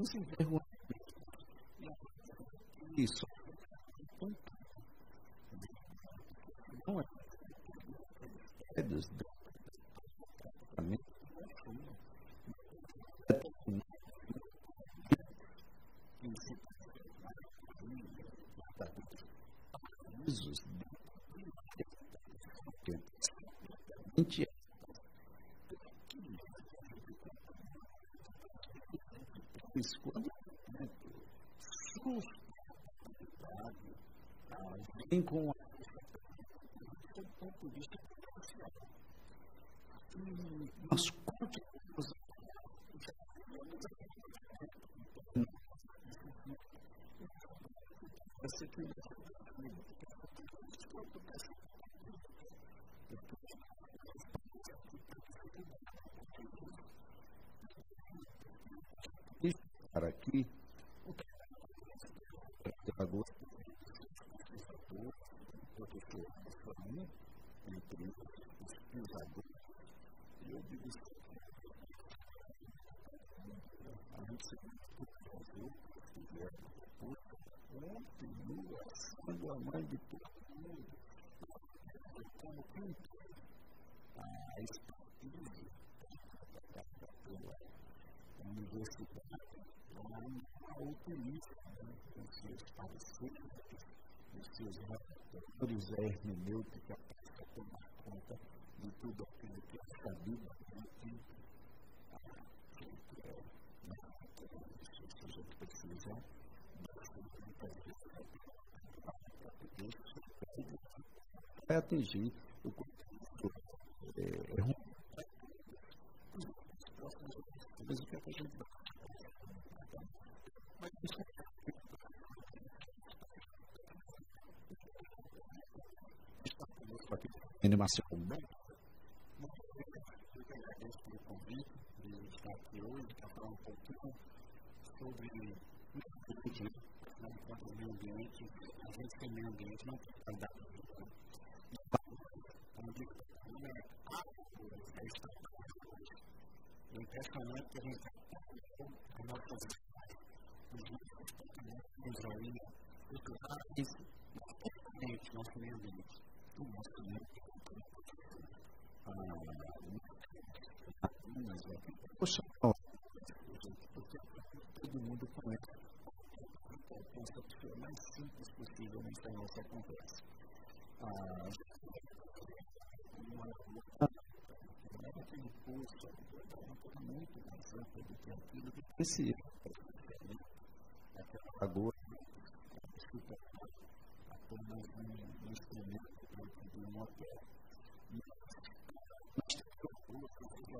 你是谁乎？Esse para aqui política dos seus pareceres, dos seus relatores, é hermenêutica para tomar conta de tudo aquilo que é sabido, aquilo que é narrativo, ou que precisa para atingir o Ainda Marcelo. Eu que agradeço pelo convite de estar aqui hoje para falar um pouquinho sobre o ambiente, né? o meio ambiente, a gente tem meio ambiente, não tem qualidade de vida. Onde é a cultura, é a É impressionante que a gente está nossas os nossos comportamentos ainda culturais, mas principalmente nosso meio ambiente, o nosso meio ambiente. Poxa, todo mundo conhece a poupança opção mais simples possível nessa nossa conversa. Não é aquele curso, é uma coisa muito mais ampla do que aquilo que precisa. Né? Aquela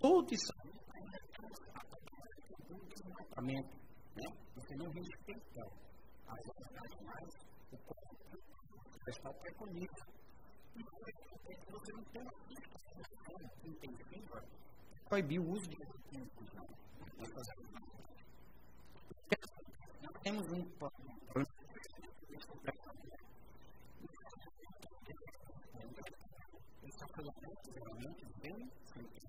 Todo isso tratamento, né? Você não respeita as autoridades mais, o corpo está isso. E você não tem uma fiscalização intensiva que proibir o uso de químicos nessas atividades. Nós temos um plano Esse é um elemento bem simples.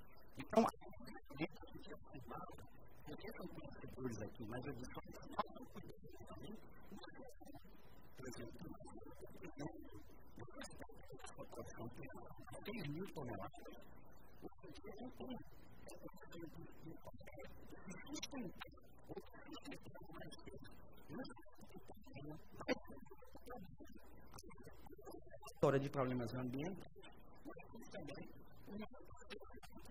Então, dentro do que eu falava, eu tenho vencedores aqui, mas eu disse, por exemplo, uma produção de 3 mil toneladas, o que eu não tenho é o que eu História de problemas ambientais, mas também uma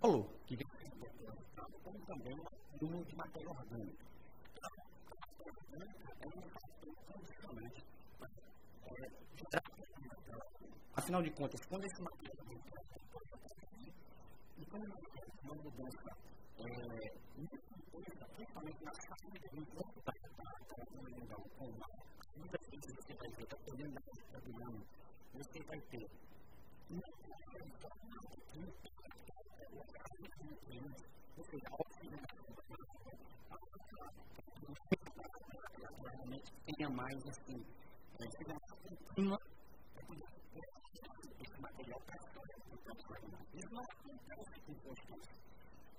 Paulo, que também do de matéria orgânica. Afinal de contas, quando esse material orgânico quando nessa empresa, principalmente na saída de visão da comida com uma comida que você vai ter, da comida que você está ganhando, você vai ter uma coisa que é a saída do cliente, ou seja, a oportunidade do cliente, realmente tenha mais assim, mais contínua para poder esse material para a história do campo Isso não acontece com os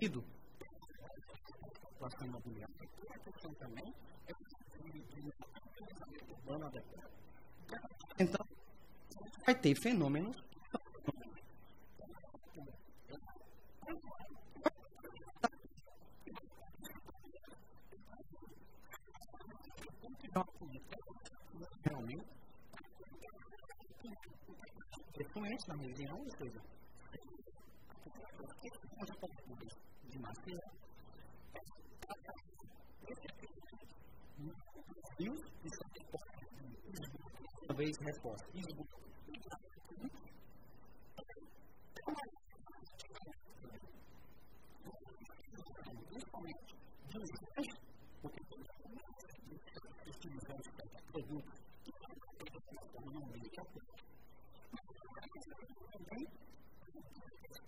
rápido. A situação imobiliária. questão também é urbano adequado. Então, vai ter fenômenos. Realmente, frequente é na região, ou текст может поступить демонстрировать. Выяснять пост. Вы знаете,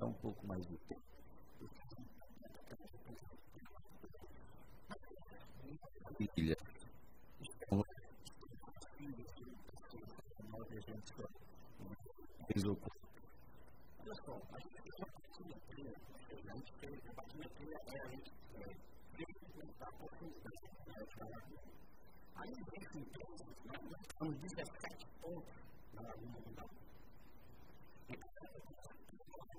é um pouco mais de tempo. Filha. Olha só, a gente tem uma batimetria, a gente tem a batimetria é a gente tem que aumentar a profundidade da laguna. Aí, nesse entorno, nós estamos 17 pontos na laguna do Então,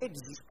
d'exister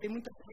Tem muita coisa.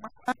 Gracias.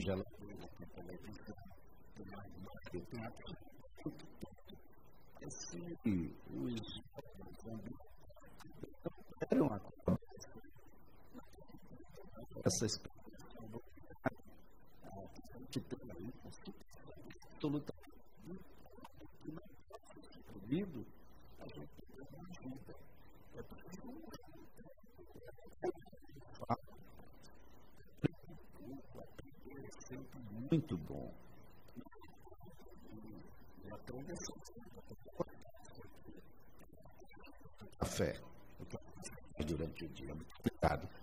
já não foi aqui também pensar do lado mais do teatro, muito Assim, os jovens ambientais a conversa. Essa experiência que tem aí, absolutamente, não pode ser proibido, muito bom. Café. Durante o dia, muito obrigado.